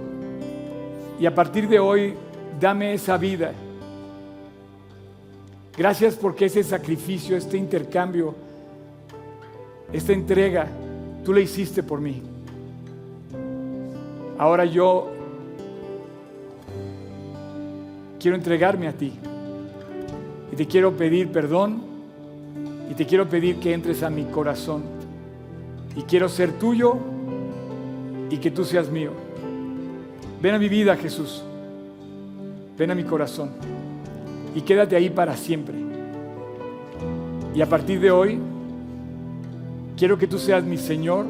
y a partir de hoy dame esa vida. Gracias porque ese sacrificio, este intercambio, esta entrega, tú la hiciste por mí. Ahora yo quiero entregarme a ti y te quiero pedir perdón y te quiero pedir que entres a mi corazón y quiero ser tuyo y que tú seas mío. Ven a mi vida, Jesús. Ven a mi corazón y quédate ahí para siempre. Y a partir de hoy, quiero que tú seas mi Señor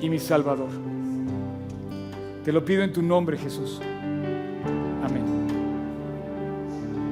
y mi Salvador. Te lo pido en tu nombre, Jesús. Amén.